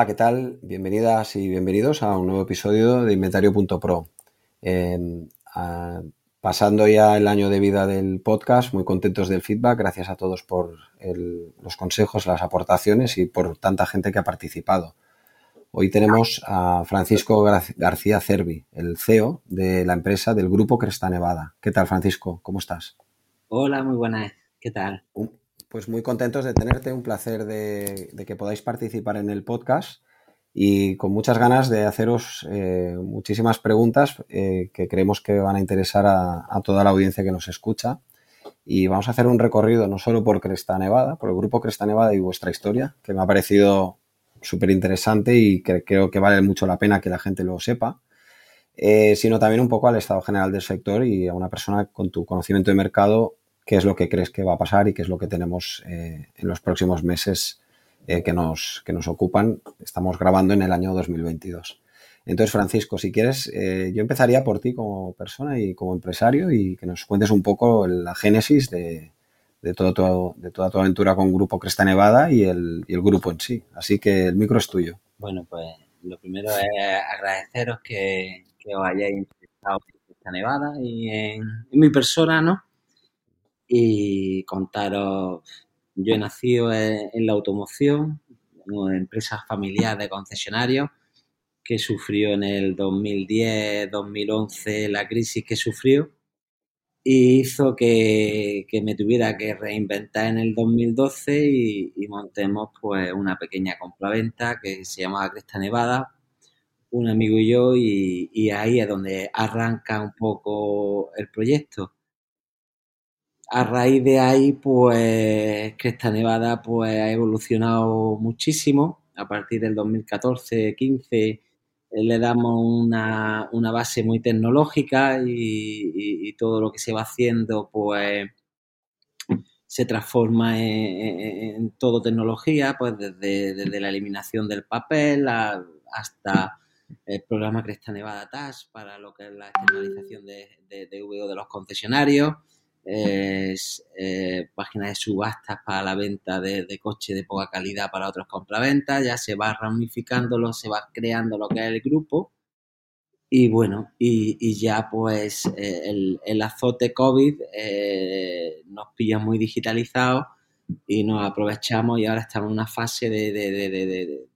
Hola, ¿qué tal? Bienvenidas y bienvenidos a un nuevo episodio de Inventario.pro. Eh, pasando ya el año de vida del podcast, muy contentos del feedback. Gracias a todos por los consejos, las aportaciones y por tanta gente que ha participado. Hoy tenemos a Francisco García Cervi, el CEO de la empresa del Grupo Cresta Nevada. ¿Qué tal, Francisco? ¿Cómo estás? Hola, muy buenas. ¿Qué tal? Pues muy contentos de tenerte, un placer de, que podáis participar en el podcast y con muchas ganas de haceros eh, muchísimas preguntas eh, que creemos que van a interesar a, toda la audiencia que nos escucha. Y vamos a hacer un recorrido no solo por Cresta Nevada, por el grupo Cresta Nevada y vuestra historia, que me ha parecido súper interesante y que creo que vale mucho la pena que la gente lo sepa, eh, sino también un poco al estado general del sector y a una persona con tu conocimiento de mercado qué es lo que crees que va a pasar y qué es lo que tenemos eh, en los próximos meses eh, que, nos, que nos ocupan. Estamos grabando en el año 2022. Entonces, Francisco, si quieres, eh, yo empezaría por ti como persona y como empresario y que nos cuentes un poco la génesis de, de, todo, de toda tu aventura con Grupo Cresta Nevada y el, y el grupo en sí. Así que el micro es tuyo. Bueno, pues lo primero es agradeceros que, que os hayáis interesado en Cresta Nevada y en mi persona, ¿no? Y contaros, yo he nacido en, la automoción, en una empresa familiar de concesionarios que sufrió en el 2010-2011 la crisis que sufrió y hizo que, me tuviera que reinventar en el 2012 y, montemos pues una pequeña compraventa que se llamaba Cresta Nevada, un amigo y yo, y ahí es donde arranca un poco el proyecto a raíz de ahí, pues Cresta Nevada pues, ha evolucionado muchísimo. A partir del 2014-15 eh, le damos una, base muy tecnológica y, todo lo que se va haciendo pues se transforma en, todo tecnología, pues desde, la eliminación del papel hasta el programa Cresta Nevada TAS para lo que es la externalización de, de, de de los concesionarios es, eh, páginas de subastas para la venta de, coches de poca calidad para otros compraventas, ya se va ramificándolo, se va creando lo que es el grupo. Y bueno, y, ya pues eh, el, azote COVID eh, nos pilla muy digitalizados y nos aprovechamos y ahora estamos en una fase de, de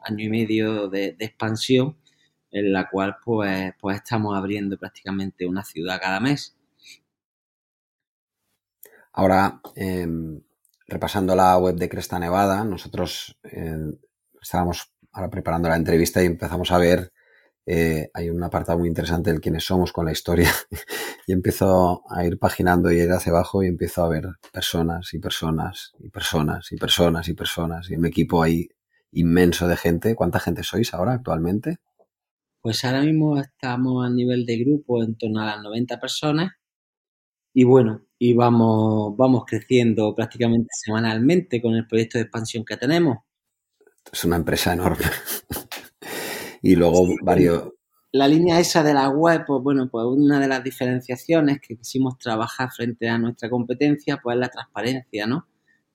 año y medio de, expansión en la cual pues, pues estamos abriendo prácticamente una ciudad cada mes Ahora, em, repasando la web de Cresta Nevada, nosotros eh, estábamos ahora preparando la entrevista y empezamos a ver, eh, hay un apartado muy interesante del quiénes somos con la historia y empiezo a ir paginando y ir hacia abajo y empiezo a ver personas y personas y personas y personas y personas y un equipo ahí inmenso de gente. ¿Cuánta gente sois ahora actualmente? Pues ahora mismo estamos a nivel de grupo en torno a las 90 personas y bueno, y vamos, vamos creciendo prácticamente semanalmente con el proyecto de expansión que tenemos. Es una empresa enorme. y luego varios... La línea esa de la web, pues bueno, pues una de las diferenciaciones que quisimos trabajar frente a nuestra competencia, pues es la transparencia, ¿no?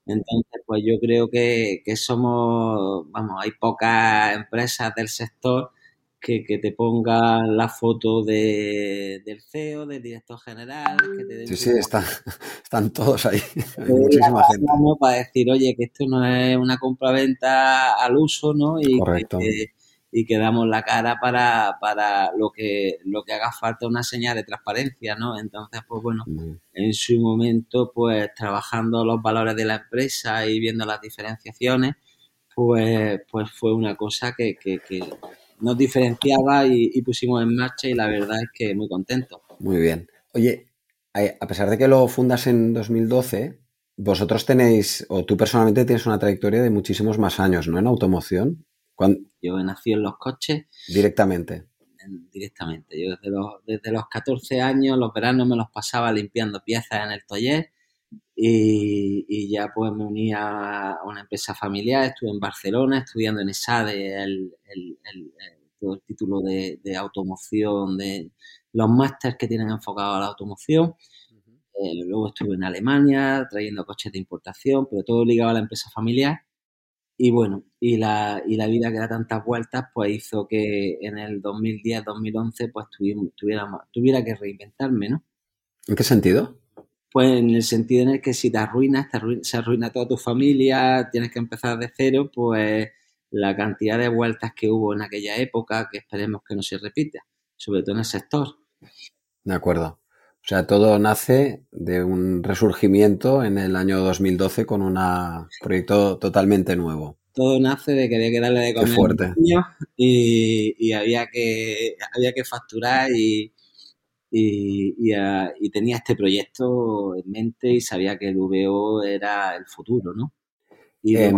Entonces, pues yo creo que, que somos, vamos, hay pocas empresas del sector que, que, te ponga la foto de, del CEO, del director general. Que sí, sí, están todos ahí. muchísima gente. Para decir, oye, que esto no es una compra-venta al uso, ¿no? Y Correcto. Que, y que damos la cara para, para lo que lo que haga falta una señal de transparencia, ¿no? Entonces, pues bueno, en su momento, pues trabajando los valores de la empresa y viendo las diferenciaciones, pues, pues fue una cosa que, que, que nos diferenciaba y, pusimos en marcha y la verdad es que muy contento. Muy bien. Oye, a pesar de que lo fundas en 2012, vosotros tenéis, o tú personalmente tienes una trayectoria de muchísimos más años, ¿no? En automoción. Yo he nacido en los coches. Directamente. directamente. Yo desde los, desde los 14 años, los veranos me los pasaba limpiando piezas en el taller y, ya pues me uní a una empresa familiar, estuve en Barcelona estudiando en ESADE el, el, el, el título de, automoción, de los másteres que tienen enfocado a la automoción. Eh, luego estuve en Alemania trayendo coches de importación, pero todo ligado a la empresa familiar. Y bueno, y la, y la vida que da tantas vueltas, pues hizo que en el 2010-2011 pues tuviera, tuviera que reinventarme, ¿no? ¿En qué sentido? Pues en el sentido en el que si te arruinas, te se arruina toda tu familia, tienes que empezar de cero, pues la cantidad de vueltas que hubo en aquella época, que esperemos que no se repita, sobre todo en el sector. De acuerdo. O sea, todo nace de un resurgimiento en el año 2012 con un proyecto totalmente nuvo. Todo nace de que había que darle de comer fuerte. y, y, había que había que facturar y, y, tenía este proyecto en mente y sabía que el VO era el futuro, ¿no? Y eh,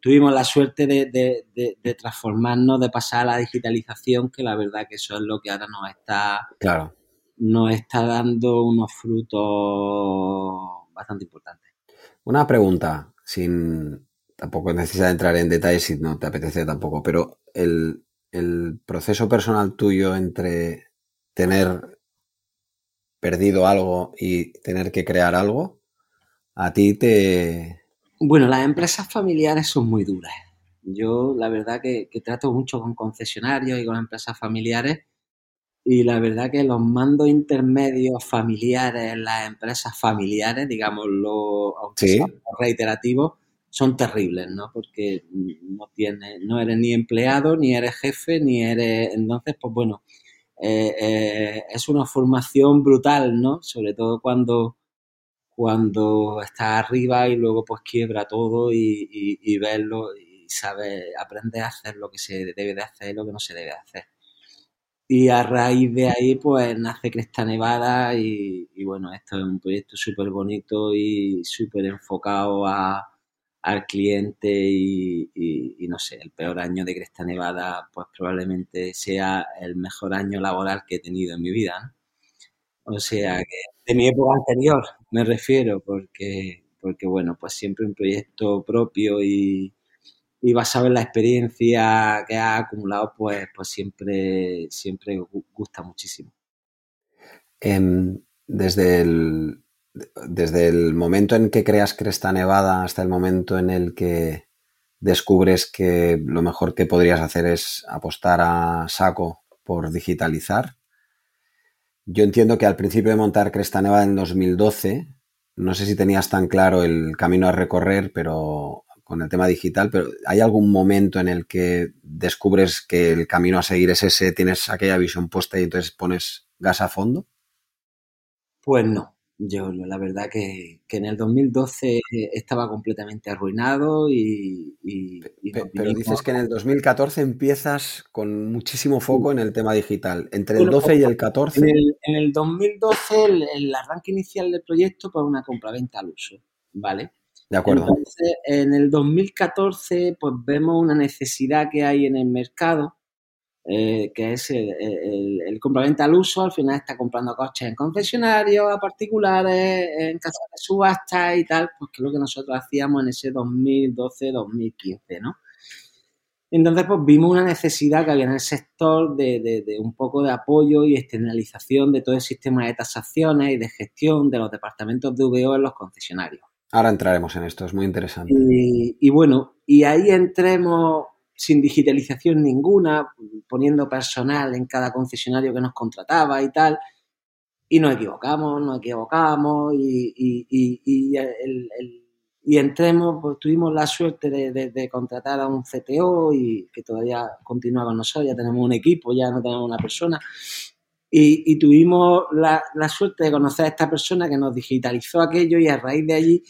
tuvimos la suerte de, de, transformarnos, de pasar a la digitalización, que la verdad que eso es lo que ahora nos está, claro. nos está dando unos frutos bastante importantes. Una pregunta, sin tampoco necesidad de entrar en detalles si no te apetece tampoco, pero el, el proceso personal tuyo entre tener perdido algo y tener que crear algo, a ti te... Bueno, las empresas familiares son muy duras. Yo la verdad que, trato mucho con concesionarios y con empresas familiares y la verdad que los mandos intermedios familiares, las empresas familiares, digámoslo, aunque ¿Sí? reiterativos, son terribles, ¿no? Porque no tienes, no eres ni empleado, ni eres jefe, ni eres, entonces, pues bueno, eh, eh, es una formación brutal, ¿no? Sobre todo cuando, cuando estás arriba y luego pues quiebra todo y, verlo y sabes, aprendes a hacer lo que se debe de hacer y lo que no se debe hacer. Y a raíz de ahí, pues nace Cresta Nevada y, y bueno, esto es un proyecto súper bonito y súper enfocado a, al cliente y, no sé, el peor año de Cresta Nevada pues probablemente sea el mejor año laboral que he tenido en mi vida. O sea, que de mi época anterior me refiero, porque, porque bueno, pues siempre un proyecto propio y, y basado en la experiencia que ha acumulado, pues, pues siempre, siempre gusta muchísimo. Em, desde el, desde el momento en que creas Cresta Nevada hasta el momento en el que descubres que lo mejor que podrías hacer es apostar a saco por digitalizar. Yo entiendo que al principio de montar Cresta Nevada en 2012, no sé si tenías tan claro el camino a recorrer, pero con el tema digital, pero ¿hay algún momento en el que descubres que el camino a seguir es ese, tienes aquella visión puesta y entonces pones gas a fondo? Pues no, yo, la verdad que, en el 2012 estaba completamente arruinado y... pero, dices que en el 2014 empiezas con muchísimo foco en el tema digital. Entre el 12 y el 14... En el, 2012 el, arranque inicial del proyecto fue una compraventa al uso, ¿vale? De acuerdo. Entonces, en el 2014 pues vemos una necesidad que hay en el mercado eh, que es el, el, al uso, al final está comprando coches en concesionarios, a particulares, en casas de subasta y tal, pues que es lo que nosotros hacíamos en ese 2012-2015, ¿no? Entonces, pues vimos una necesidad que había en el sector de, de, un poco de apoyo y externalización de todo el sistema de tasaciones y de gestión de los departamentos de VO en los concesionarios. Ahora entraremos en esto, es muy interesante. Y, y bueno, y ahí entremos sin digitalización ninguna, poniendo personal en cada concesionario que nos contrataba y tal. Y nos equivocamos, nos equivocamos y, y, y, y entremos, pues tuvimos la suerte de, contratar a un CTO y que todavía continúa con nosotros, ya tenemos un equipo, ya no tenemos una persona. Y, tuvimos la, la, suerte de conocer a esta persona que nos digitalizó aquello y a raíz de allí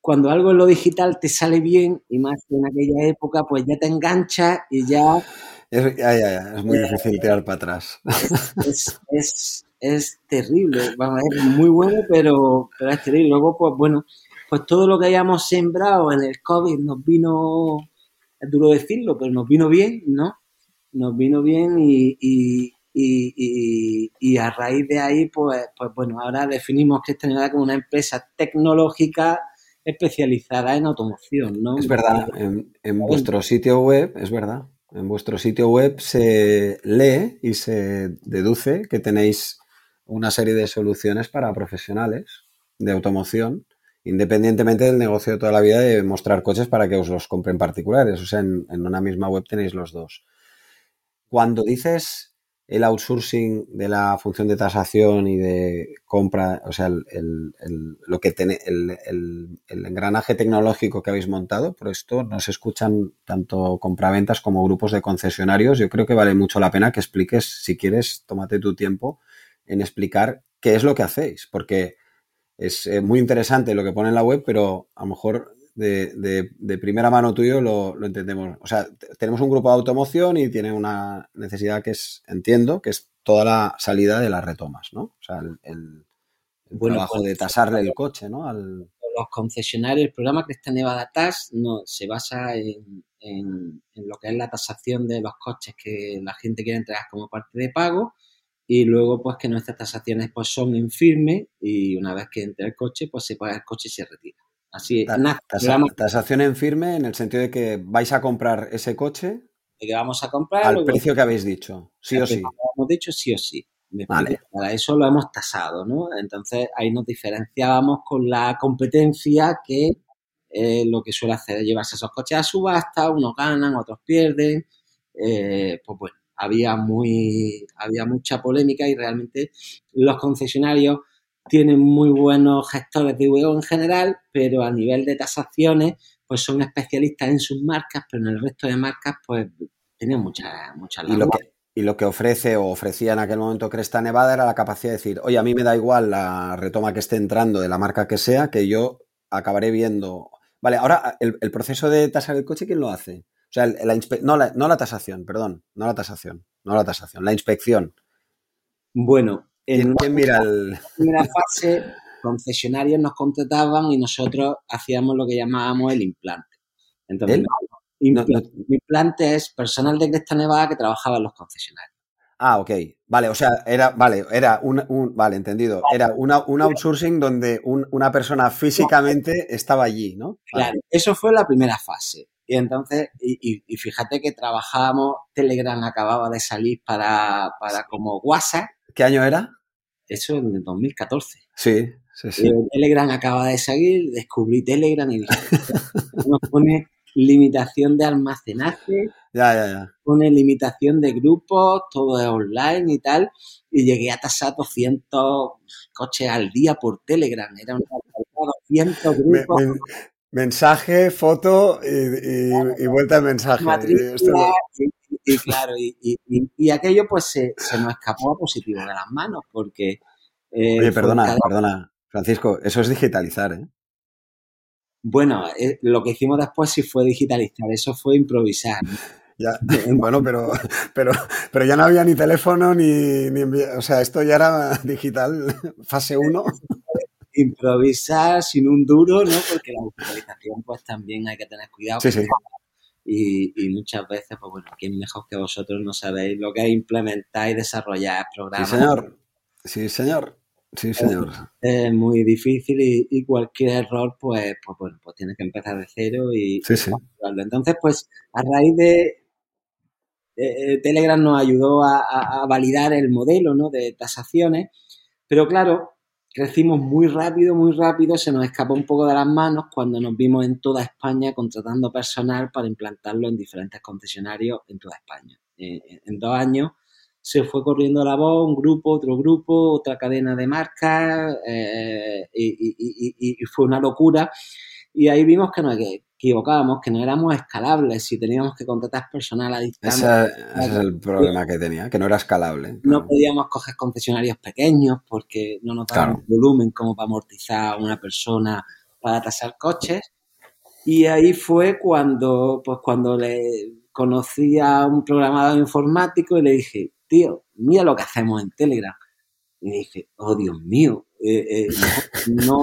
cuando algo en lo digital te sale bien, y más en aquella época, pues ya te engancha y ya... Es, muy difícil tirar para atrás. Es, terrible, Vamos, es muy bueno, pero, pero es terrible. Luego, pues bueno, pues todo lo que hayamos sembrado en el COVID nos vino, es duro decirlo, pero nos vino bien, ¿no? Nos vino bien y, y, y, y a raíz de ahí, pues, pues bueno, ahora definimos que esta como una empresa tecnológica especializada en automoción, ¿no? Es verdad, en, en vuestro sitio web, es verdad, en vuestro sitio web se lee y se deduce que tenéis una serie de soluciones para profesionales de automoción, independientemente del negocio de toda la vida de mostrar coches para que os los compren particulares. O sea, en, en una misma web tenéis los dos. Cuando dices el outsourcing de la función de tasación y de compra, o sea, el, el, engranaje tecnológico que habéis montado, por esto nos escuchan tanto compraventas como grupos de concesionarios. Yo creo que vale mucho la pena que expliques, si quieres, tómate tu tiempo en explicar qué es lo que hacéis, porque es eh, muy interesante lo que pone en la web, pero a lo mejor de, de, primera mano tuyo lo, lo, entendemos. O sea, tenemos un grupo de automoción y tiene una necesidad que es, entiendo, que es toda la salida de las retomas, ¿no? O sea, el, el, bueno, trabajo pues, de tasarle el coche, ¿no? Al... Los concesionarios, el programa Cresta Nevada TAS no, se basa en, en, en, lo que es la tasación de los coches que la gente quiere entregar como parte de pago y luego pues que nuestras tasaciones pues son en firme y una vez que entra el coche pues se paga el coche y se retira. Así tasación en firme en el sentido de que vais a comprar ese coche. Que vamos a comprar. Al precio que habéis dicho, sí o sí. Hemos dicho sí o sí. Para eso lo hemos tasado, ¿no? Entonces ahí nos diferenciábamos con la competencia que eh, lo que suele hacer es llevarse esos coches a subasta, unos ganan, otros pierden. Eh, pues bueno, había muy, había mucha polémica y realmente los concesionarios tienen muy buenos gestores de VO en general, pero a nivel de tasaciones, pues son especialistas en sus marcas, pero en el resto de marcas, pues tienen muchas mucha y lo que Y lo que ofrece o ofrecía en aquel momento Cresta Nevada era la capacidad de decir, oye, a mí me da igual la retoma que esté entrando de la marca que sea, que yo acabaré viendo. Vale, ahora el, el proceso de tasar el coche, ¿quién lo hace? O sea, la no, la, no la tasación, perdón, no la tasación, no la tasación, la inspección. Bueno, en ¿Quién, mira el... la primera fase, concesionarios nos contrataban y nosotros hacíamos lo que llamábamos el implante. Entonces, ¿El? Implante, no, no... implante es personal de Cresta Nevada que trabajaba en los concesionarios. Ah, ok. Vale, o sea, era, vale, era un, un vale, entendido. Era una, un outsourcing donde un, una persona físicamente estaba allí, ¿no? Claro, eso fue la primera fase. Y entonces, y, y, fíjate que trabajábamos, Telegram acababa de salir para, para como WhatsApp. ¿Qué año era? Eso en el 2014. Sí, sí, sí. Y Telegram acaba de salir, descubrí Telegram y nos pone limitación de almacenaje, ya, ya, ya. pone limitación de grupos, todo es online y tal, y llegué a tasar 200 coches al día por Telegram, era un 200 grupos. Me, me, mensaje, foto y, y, y vuelta de mensaje. Y, y, claro, y, aquello pues se, se, nos escapó a positivo de las manos porque... Eh, Oye, perdona, cada... perdona, Francisco, eso es digitalizar, ¿eh? Bueno, eh, lo que hicimos después sí fue digitalizar, eso fue improvisar. ¿no? Ya, bueno, pero, pero, pero ya no había ni teléfono ni, ni, o sea, esto ya era digital, fase 1 improvisar sin un duro, ¿no? Porque la digitalización, pues también hay que tener cuidado. Sí, sí. Y, y, muchas veces, pues bueno, ¿quién mejor que vosotros no sabéis lo que es implementar y desarrollar programas? Sí, señor. Sí, señor. Sí, señor. Es, es muy difícil y, y, cualquier error, pues, pues bueno, pues tienes que empezar de cero y... Sí, sí. Entonces, pues, a raíz de... Eh, Telegram nos ayudó a, a, a validar el modelo, ¿no? De tasaciones, pero claro, crecimos muy rápido, muy rápido, se nos escapó un poco de las manos cuando nos vimos en toda España contratando personal para implantarlo en diferentes concesionarios en toda España. Eh, en dos años se fue corriendo la voz, un grupo, otro grupo, otra cadena de marcas, eh, y, fue una locura. Y ahí vimos que nos equivocábamos, que no éramos escalables, si teníamos que contratar personal a distancia. Ese, ese es el problema que tenía, que no era escalable. No podíamos coger concesionarios pequeños porque no nos daban claro. volumen como para amortizar a una persona para tasar coches. Y ahí fue cuando, pues cuando le conocí a un programador informático y le dije, tío, mira lo que hacemos en Telegram. Y dije, oh Dios mío, eh, eh, no,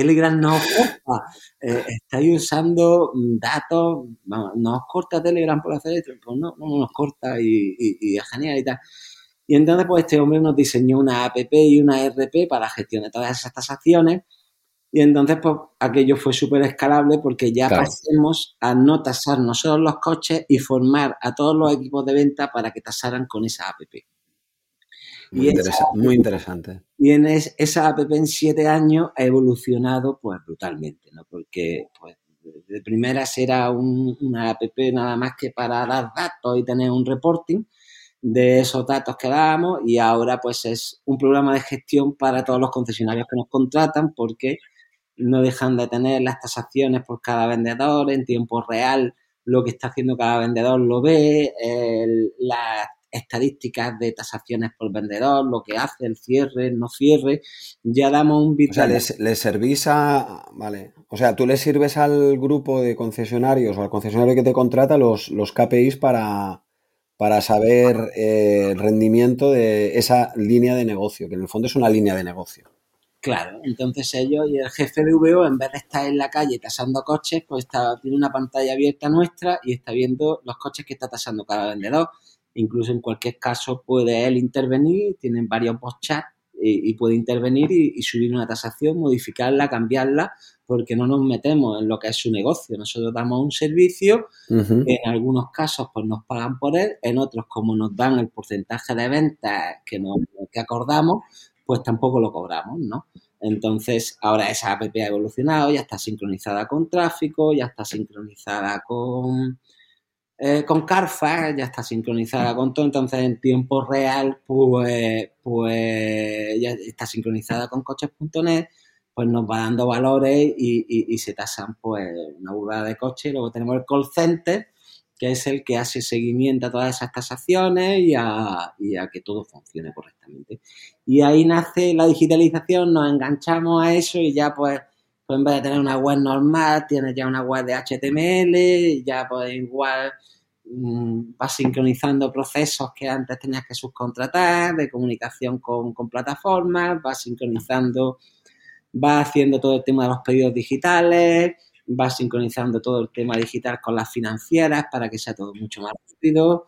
Telegram no os corta, eh, estáis usando datos, no os corta Telegram por hacer esto, pues no, no nos corta y, y, es genial y tal. Y entonces, pues este hombre nos diseñó una app y una RP para gestionar todas esas tasaciones y entonces, pues aquello fue súper escalable porque ya pasemos a no tasar nosotros los coches y formar a todos los equipos de venta para que tasaran con esa app. Muy, muy interesante. Y en esa app en siete años ha evolucionado pues brutalmente, ¿no? Porque pues de primeras era una app nada más que para dar datos y tener un reporting de esos datos que dábamos y ahora pues es un programa de gestión para todos los concesionarios que nos contratan porque no dejan de tener las tasaciones por cada vendedor en tiempo real, lo que está haciendo cada vendedor lo ve, las estadísticas de tasaciones por vendedor, lo que hace, el cierre, no cierre, ya damos un O sea, les, servís a... Vale. O sea, tú le sirves al grupo de concesionarios o al concesionario que te contrata los, los KPIs para, para saber eh, el rendimiento de esa línea de negocio, que en el fondo es una línea de negocio. Claro, entonces ellos y el jefe de VO, en vez de estar en la calle tasando coches, pues está, tiene una pantalla abierta nuestra y está viendo los coches que está tasando cada vendedor. Incluso en cualquier caso puede él intervenir, tienen varios post chat y, puede intervenir y, subir una tasación, modificarla, cambiarla, porque no nos metemos en lo que es su negocio. Nosotros damos un servicio, en algunos casos pues nos pagan por él, en otros como nos dan el porcentaje de ventas que, nos, que acordamos, pues tampoco lo cobramos, ¿no? Entonces, ahora esa app ha evolucionado, ya está sincronizada con tráfico, ya está sincronizada con, eh, con Carfax, ya está sincronizada con todo. Entonces, en tiempo real, pues, pues ya está sincronizada con coches.net, pues nos va dando valores y, se tasan pues una burrada de coches. Luego tenemos el call center, que es el que hace seguimiento a todas esas tasaciones y a, que todo funcione correctamente. Y ahí nace la digitalización, nos enganchamos a eso y ya pues, pues en vez de tener una web normal, tienes ya una web de HTML, ya pues igual mm, vas sincronizando procesos que antes tenías que subcontratar, de comunicación con, con plataformas, vas sincronizando, vas haciendo todo el tema de los pedidos digitales, va sincronizando todo el tema digital con las financieras para que sea todo mucho más rápido.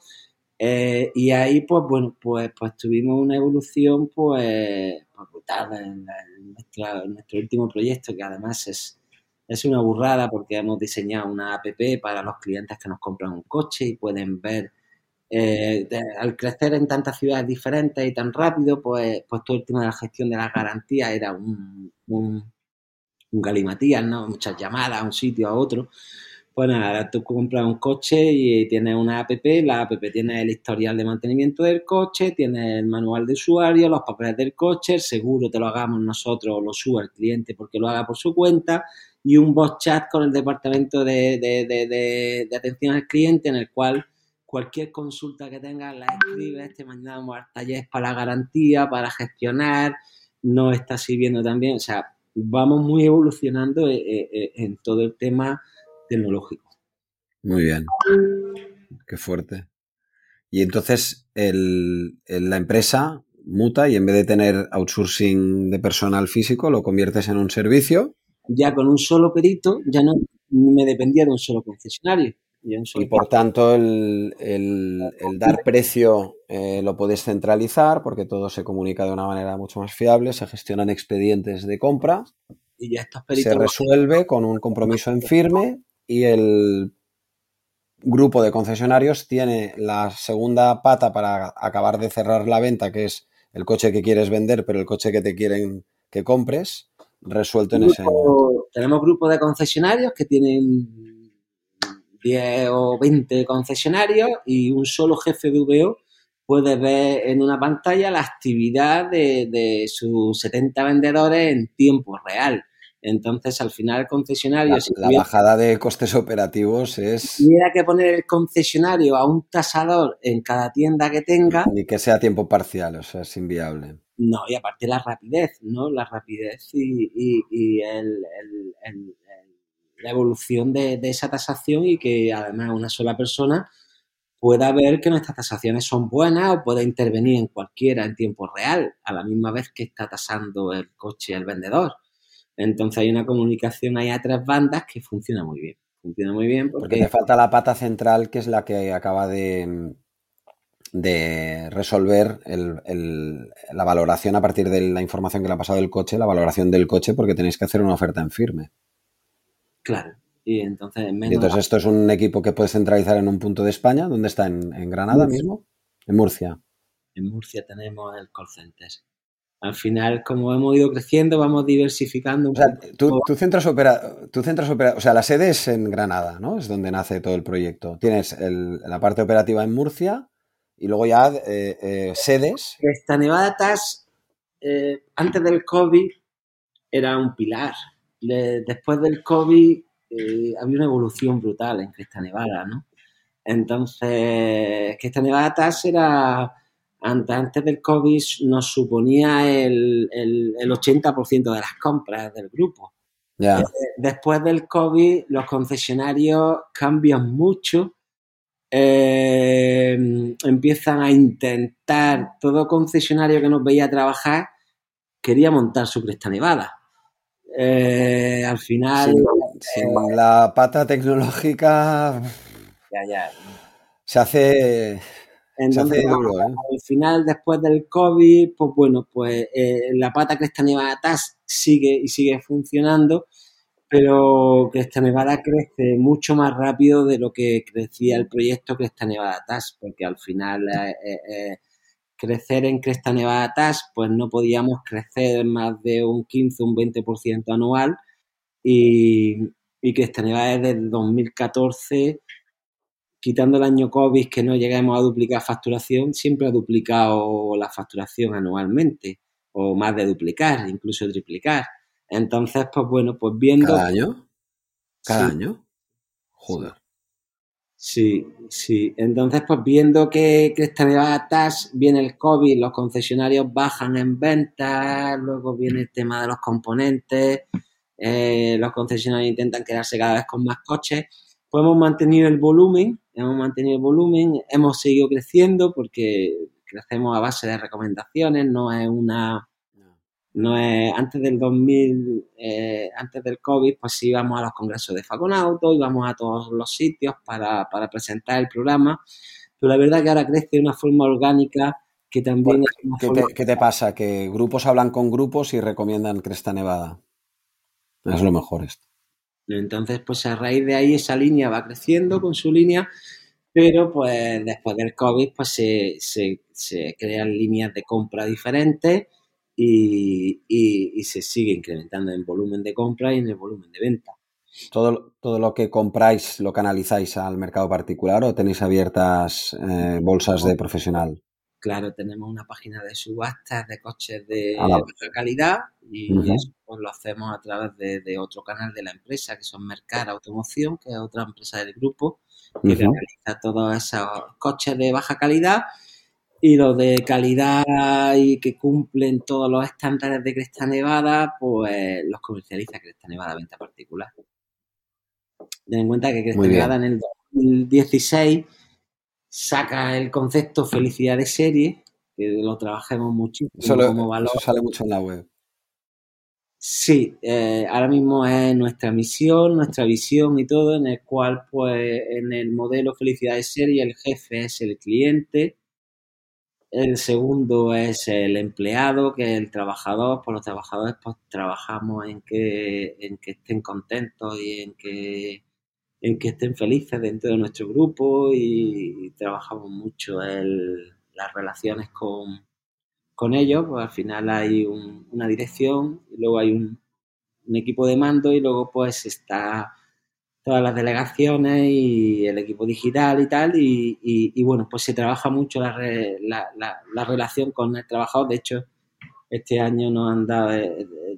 Eh, y ahí, pues bueno, pues, pues tuvimos una evolución pues, pues brutal en, nuestro último proyecto, que además es, es una burrada porque hemos diseñado una app para los clientes que nos compran un coche y pueden ver, eh, al crecer en tantas ciudades diferentes y tan rápido, pues, pues todo el tema de la gestión de las garantías era un un galimatías, ¿no? Muchas llamadas a un sitio, a otro. Pues nada, tú compras un coche y tienes una app, la app tiene el historial de mantenimiento del coche, tiene el manual de usuario, los papeles del coche, el seguro te lo hagamos nosotros o lo suba el cliente porque lo haga por su cuenta y un bot chat con el departamento de, de, de, atención al cliente en el cual cualquier consulta que tengas la escribes, te mandamos al taller para la garantía, para gestionar, no está sirviendo también, o sea, vamos muy evolucionando eh, eh, eh, en todo el tema tecnológico. Muy bien. Qué fuerte. Y entonces la empresa muta y en vez de tener outsourcing de personal físico, lo conviertes en un servicio. Ya con un solo perito, ya no me dependía de un solo concesionario. Y por tanto, el, dar precio eh, lo puedes centralizar porque todo se comunica de una manera mucho más fiable, se gestionan expedientes de compra, y ya se resuelve con un compromiso en firme y el grupo de concesionarios tiene la segunda pata para acabar de cerrar la venta, que es el coche que quieres vender, pero el coche que te quieren que compres, resuelto en ese momento. Tenemos grupos de concesionarios que tienen 10 o 20 concesionarios y un solo jefe de VO puede ver en una pantalla la actividad de, sus 70 vendedores en tiempo real. Entonces, al final, el concesionario. La, bajada de costes operativos es. Tuviera que poner el concesionario a un tasador en cada tienda que tenga. Ni que sea tiempo parcial, o sea, es inviable. No, y aparte la rapidez, ¿no? La rapidez y, el, la evolución de, esa tasación y que además una sola persona pueda ver que nuestras tasaciones son buenas o pueda intervenir en cualquiera en tiempo real, a la misma vez que está tasando el coche el vendedor. Entonces hay una comunicación ahí a tres bandas que funciona muy bien. Funciona muy bien porque, porque te falta la pata central que es la que acaba de, de resolver la valoración a partir de la información que le ha pasado el coche, la valoración del coche, porque tenéis que hacer una oferta en firme. Claro. Y entonces, entonces esto es un equipo que puedes centralizar en un punto de España. ¿Dónde está? ¿En, Granada mismo? En Murcia. En Murcia tenemos el call center. Al final, como hemos ido creciendo, vamos diversificando un o sea, tú, tu centros opera, tu centros opera, o sea, la sede es en Granada, ¿no? Es donde nace todo el proyecto. Tienes la parte operativa en Murcia y luego ya eh, eh, sedes. Esta Nevada TAS, eh, antes del COVID, era un pilar. después del COVID había una evolución brutal en Cresta Nevada, ¿no? Entonces, Cresta Nevada TAS era, antes, del COVID, nos suponía el, el, el 80% de las compras del grupo. Después del COVID, los concesionarios cambian mucho eh, empiezan a intentar, todo concesionario que nos veía trabajar quería montar su Cresta Nevada. Eh, al final... Eh, la pata tecnológica ya, ya. se hace... duro, Al final, después del COVID, pues bueno, pues la pata Cresta Nevada TAS sigue y sigue funcionando pero Cresta Nevada crece mucho más rápido de lo que crecía el proyecto Cresta Nevada TAS, porque al final eh, eh, eh, crecer en Cresta Nevada TAS, pues no podíamos crecer más de un 15, un 20% anual y, y Cresta Nevada desde 2014, quitando el año COVID que no llegamos a duplicar facturación, siempre ha duplicado la facturación anualmente, o más de duplicar, incluso triplicar. Entonces, pues bueno, pues viendo... ¿Cada año? ¿Cada año? Joder. Sí, sí. Entonces, pues viendo que, que esta TAS viene el COVID, los concesionarios bajan en ventas, luego viene el tema de los componentes, eh, los concesionarios intentan quedarse cada vez con más coches, pues hemos mantenido el volumen, hemos mantenido el volumen, hemos seguido creciendo porque crecemos a base de recomendaciones, no es una no es, antes del 2000, eh, antes del COVID, pues íbamos a los congresos de Faconauto, íbamos a todos los sitios para, presentar el programa, pero la verdad que ahora crece de una forma orgánica que también... ¿Qué, te, pasa? Que grupos hablan con grupos y recomiendan Cresta Nevada. Es lo mejor esto. Entonces, pues a raíz de ahí esa línea va creciendo con su línea, pero pues después del COVID pues se, se crean líneas de compra diferentes y, se sigue incrementando en volumen de compra y en el volumen de venta. ¿Todo, todo lo que compráis lo canalizáis al mercado particular o tenéis abiertas eh, bolsas de profesional? Claro, tenemos una página de subastas de coches de ah, baja calidad y eso pues, lo hacemos a través de, otro canal de la empresa, que son Mercar Automoción, que es otra empresa del grupo, que realiza todos esos coches de baja calidad y los de calidad y que cumplen todos los estándares de Cresta Nevada, pues los comercializa Cresta Nevada venta particular. Ten en cuenta que Cresta Nevada en el 2016 saca el concepto felicidad de serie, que lo trabajemos muchísimo como valor. Eso sale mucho en la web. Sí, eh, ahora mismo es nuestra misión, nuestra visión y todo, en el cual, pues, en el modelo felicidad de serie, el jefe es el cliente, el segundo es el empleado, que es el trabajador. Por los trabajadores, pues trabajamos en que, en que estén contentos y en que, en que estén felices dentro de nuestro grupo y, trabajamos mucho en las relaciones con, ellos. Pues al final hay una dirección, y luego hay un, un equipo de mando y luego pues está todas las delegaciones y el equipo digital y tal. Y, bueno, pues se trabaja mucho la, la, relación con el trabajador. De hecho, este año nos han dado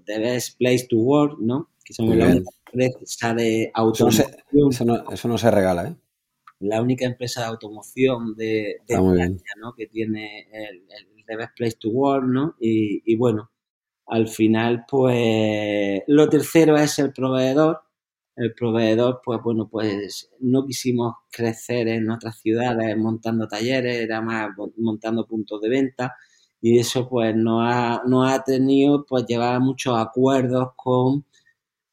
The Best Place to Work, ¿no? Que la única empresa de automoción. Eso no, se regala, ¿eh? La única empresa de automoción de, España, ¿no? Que tiene el, The Best Place to Work, ¿no? Y, y bueno, al final, pues lo tercero es el proveedor el proveedor, pues bueno, pues no quisimos crecer en otras ciudades montando talleres, era más montando puntos de venta y eso pues nos ha, ha tenido pues llevar muchos acuerdos con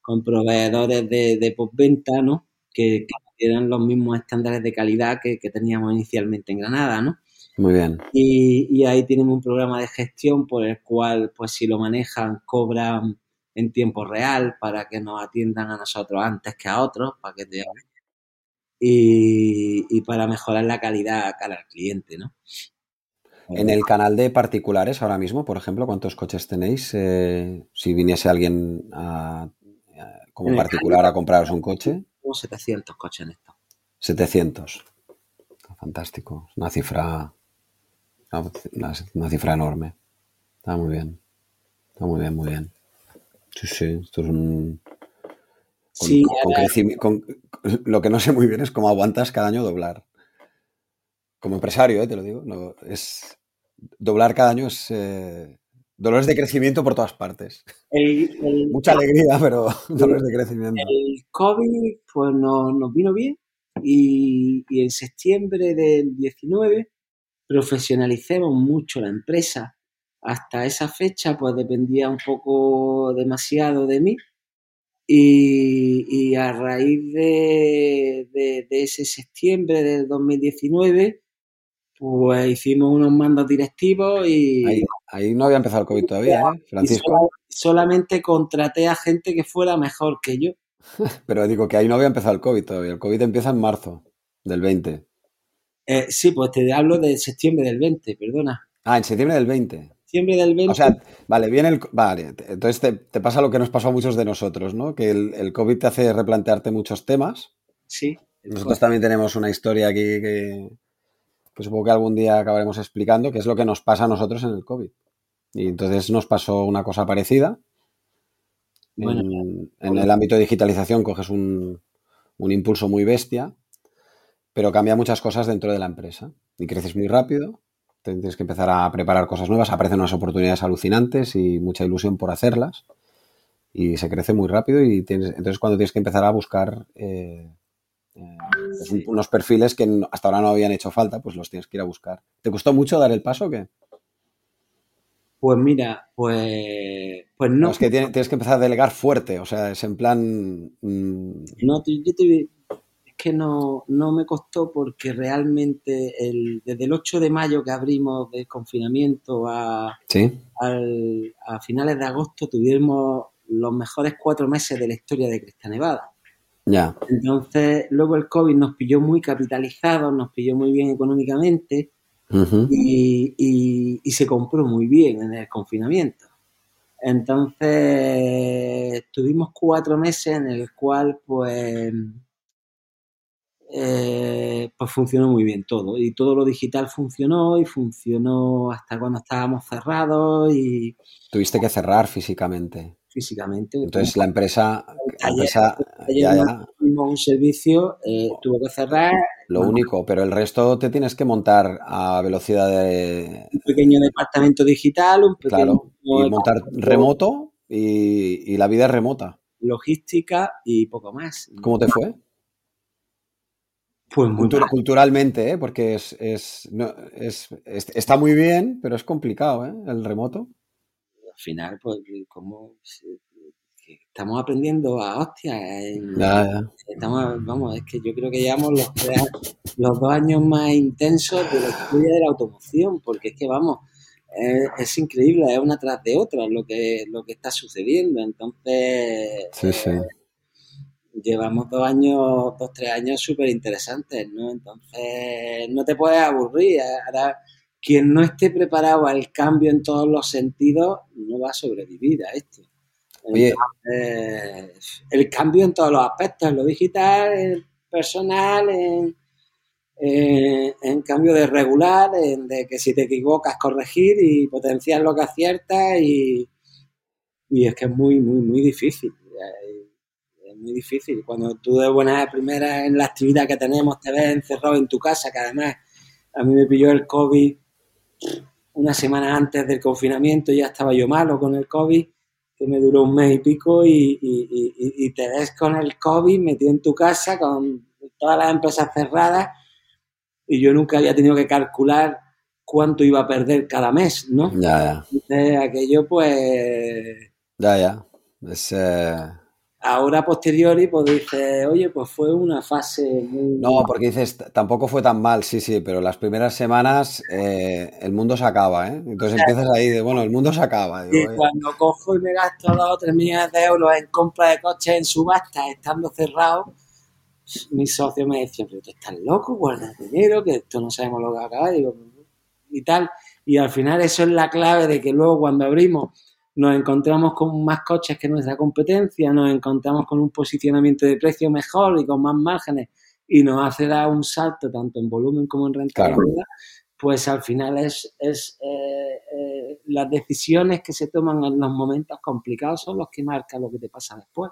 con proveedores de, de postventa, ¿no? Que, que eran los mismos estándares de calidad que, que teníamos inicialmente en Granada, ¿no? Muy bien. Y, y, ahí tienen un programa de gestión por el cual, pues si lo manejan, cobran en tiempo real para que nos atiendan a nosotros antes que a otros, para que te... y, y para mejorar la calidad cara al cliente, ¿no? En el canal de particulares ahora mismo, por ejemplo, ¿cuántos coches tenéis? Eh, si viniese alguien a, como particular a compraros un coche. Como 700 coches en esto. 700. Fantástico. Una cifra, una, una, cifra enorme. Está muy bien. Está muy bien, muy bien. Sí, sí. Esto es un... Con, Sí, con ahora- crecimi- con- lo que no sé muy bien es cómo aguantas cada año doblar. Como empresario, eh, te lo digo. no, es, doblar cada año es eh, dolores de crecimiento por todas partes. el, el- Mucha alegría, pero dolores de crecimiento. el COVID pues nos, nos vino bien y, y en septiembre del 19 profesionalicemos mucho la empresa. Hasta esa fecha pues dependía un poco demasiado de mí y, y a raíz de, de- de ese septiembre del 2019 pues hicimos unos mandos directivos y, Ahí, ahí no había empezado el COVID todavía, ¿eh, Francisco? sola- solamente contraté a gente que fuera mejor que yo. Pero digo que ahí no había empezado el COVID todavía. El COVID empieza en marzo del 20. Eh, sí, pues te hablo de septiembre del 20, perdona. Ah, en septiembre del 20. Septiembre del 20. O sea, vale, viene el. Vale, entonces te, te pasa lo que nos pasó a muchos de nosotros, ¿no? Que el, el COVID te hace replantearte muchos temas. sí. Nosotros también tenemos una historia aquí que, que supongo que algún día acabaremos explicando, que es lo que nos pasa a nosotros en el COVID. Y entonces nos pasó una cosa parecida. Bueno. en, en el ámbito de digitalización coges un, un impulso muy bestia, pero cambia muchas cosas dentro de la empresa. Y creces muy rápido, tienes que empezar a preparar cosas nuevas, aparecen unas oportunidades alucinantes y mucha ilusión por hacerlas. Y se crece muy rápido y tienes, entonces cuando tienes que empezar a buscar eh, eh, pues, un- unos perfiles que hasta ahora no habían hecho falta, pues los tienes que ir a buscar. ¿Te costó mucho dar el paso o qué? Pues mira, pues, pues No, no. es que tiene- tienes que empezar a delegar fuerte, o sea, es en plan... mm, no te- yo te- es que no, no me costó porque realmente el, desde el 8 de mayo que abrimos de confinamiento a, sí, al- a finales de agosto tuvimos los mejores cuatro meses de la historia de Cresta Nevada. Ya. Entonces, luego el COVID nos pilló muy capitalizados, nos pilló muy bien económicamente Ujú. y, y- y se compró muy bien en el confinamiento. Entonces, tuvimos cuatro meses en el cual, pues, eh, pues funcionó muy bien todo. Y todo lo digital funcionó y funcionó hasta cuando estábamos cerrados y Tuviste que cerrar físicamente. Físicamente. Entonces la empresa, la empresa ya, ya, un servicio, eh, tuvo que cerrar, lo único, pero el resto te tienes que montar a velocidad de, un pequeño departamento digital, un pequeño claro, y montar remoto y, y la vida es remota. logística y poco más. ¿Cómo te fue? Pues muy Cultura- culturalmente, ¿eh? porque es, es, no, es- está muy bien, pero es complicado, ¿eh? El remoto. Al final, pues, como estamos aprendiendo a hostia. en- Ya, ya. Estamos, vamos, es que yo creo que llevamos los, tres- los dos años más intensos de la historia de la automoción, porque es que, vamos, es, es increíble, es una tras de otra lo que, lo que está sucediendo. Entonces, Sí, sí. llevamos dos años, dos, tres años súper interesantes, ¿no? Entonces, no te puedes aburrir. Ahora, quien no esté preparado al cambio en todos los sentidos, no va a sobrevivir a esto. Oye, Entonces, el cambio en todos los aspectos, en lo digital, en el personal, en, cambio de regular, en de que si te equivocas, corregir y potenciar lo que aciertas y, y es que es muy, muy, muy difícil. Eh, Es muy difícil. Cuando tú de buenas primeras en la actividad que tenemos te ves encerrado en tu casa, que además a mí me pilló el COVID una semana antes del confinamiento, ya estaba yo malo con el COVID, que me duró un mes y pico y, y- y- y te ves con el COVID metido en tu casa con todas las empresas cerradas y yo nunca había tenido que calcular cuánto iba a perder cada mes, ¿no? ya, ya. Entonces, aquello pues Ya, ya. Es, eh, ahora a posteriori pues dices, oye, pues fue una fase muy... No, porque dices, tampoco fue tan mal, sí, sí, pero las primeras semanas eh, el mundo se acaba, ¿eh? Entonces empiezas ahí de, bueno, el mundo se acaba. y cuando cojo y me gasto dos o tres millones de euros en compra de coches en subasta, estando cerrado, mi socio me decía, pero tú estás loco, guarda dinero, que esto no sabemos lo que acaba, y tal. Y al final eso es la clave de que luego cuando abrimos nos encontramos con más coches que nuestra competencia, nos encontramos con un posicionamiento de precio mejor y con más márgenes y nos hace dar un salto tanto en volumen como en rentabilidad, pues al final es, es eh, eh, las decisiones que se toman en los momentos complicados son los que marcan lo que te pasa después.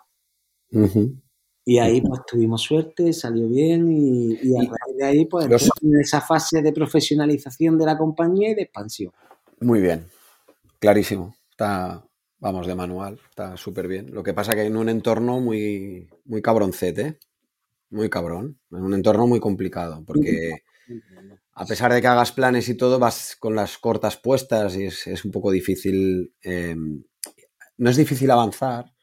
Y ahí pues tuvimos suerte, salió bien y, a raíz de ahí pues en esa fase de profesionalización de la compañía y de expansión. Muy bien, clarísimo. Está, vamos, de manual, está súper bien. Lo que pasa que en un entorno muy, muy cabroncete, muy cabrón, en un entorno muy complicado, porque a pesar de que hagas planes y todo, vas con las cortas puestas y es, un poco difícil. Em, no es difícil avanzar,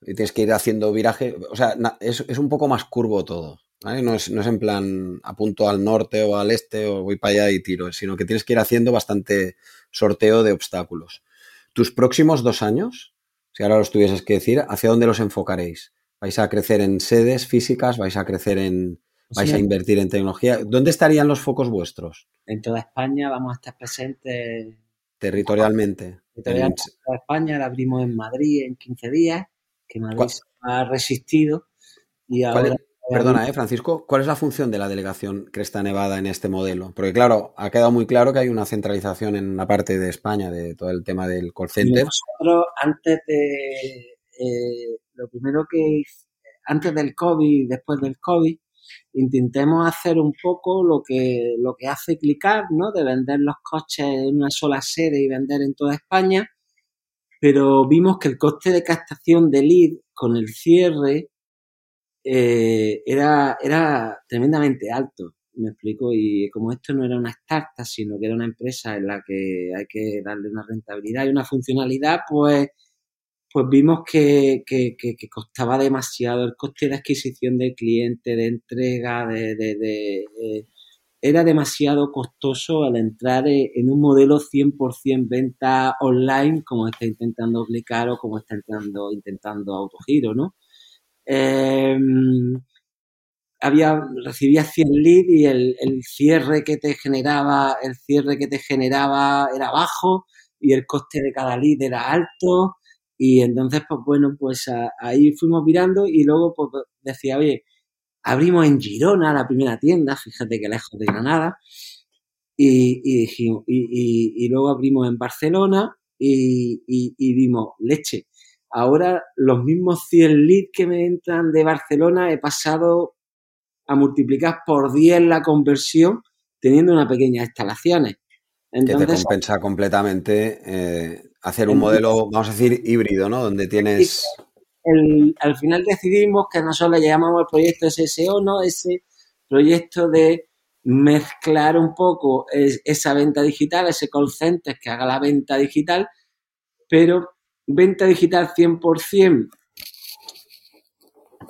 y tienes que ir haciendo viraje, o sea, es, un poco más curvo todo. No, es, no es en plan apunto al norte o al este o voy para allá y tiro, sino que tienes que ir haciendo bastante sorteo de obstáculos. Tus próximos dos años, si ahora los tuvieses que decir, ¿hacia dónde los enfocaréis? ¿Vais a crecer en sedes físicas? ¿Vais a crecer en... ¿Vais a invertir en tecnología? ¿Dónde estarían los focos vuestros? En toda España vamos a estar presentes. Territorialmente. Territorialmente en toda España, la abrimos en Madrid en 15 días, que Madrid ha resistido. Y ahora Perdona, ¿eh, Francisco? ¿Cuál es la función de la delegación Cresta Nevada en este modelo? Porque, claro, ha quedado muy claro que hay una centralización en la parte de España de todo el tema del call center. Nosotros, antes de. Eh, lo primero que. Antes del COVID y después del COVID, intentemos hacer un poco lo que, lo que hace Clicar, ¿no? De vender los coches en una sola sede y vender en toda España. Pero vimos que el coste de captación de lead con el cierre eh, era, era tremendamente alto, me explico, y como esto no era una startup, sino que era una empresa en la que hay que darle una rentabilidad y una funcionalidad, pues, pues vimos que, que, costaba demasiado el coste de adquisición del cliente, de entrega, de, eh, era demasiado costoso al entrar en un modelo 100% venta online como está intentando aplicar o como está intentando, intentando autogiro, ¿no? Eh, había, recibías 100 leads y el, cierre que te generaba, el cierre que te generaba era bajo y el coste de cada lead era alto. Y entonces pues bueno pues ahí fuimos mirando y luego pues decía oye abrimos en Girona la primera tienda fíjate que lejos de Granada y, y dijimos y, y, luego abrimos en Barcelona y, y vimos leche Ahora los mismos 100 leads que me entran de Barcelona he pasado a multiplicar por 10 la conversión teniendo una pequeña instalaciones. Entonces, que te compensa completamente eh, hacer un modelo, vamos a decir, híbrido, ¿no? Donde tienes... al final decidimos que nosotros le llamamos el proyecto SSO, ¿no? Ese proyecto de mezclar un poco esa venta digital, ese call center que haga la venta digital, pero venta digital 100%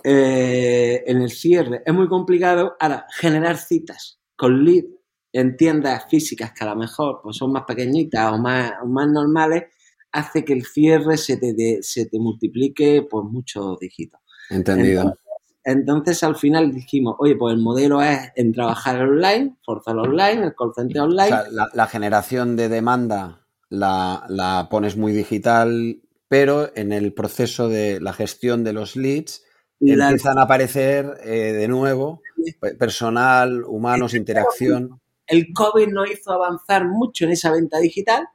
eh, en el cierre es muy complicado. Ahora, generar citas con lead en tiendas físicas que a lo mejor pues, son más pequeñitas o más, más normales, hace que el cierre se te, se te multiplique por muchos dígitos. Entendido. Entonces, al final dijimos, oye, pues el modelo es en trabajar online, forzar online, el call center online. O sea, la, generación de demanda la, la, pones muy digital, pero en el proceso de la gestión de los leads empiezan a aparecer eh, de nuevo personal, humanos, interacción. El COVID nos hizo avanzar mucho en esa venta digital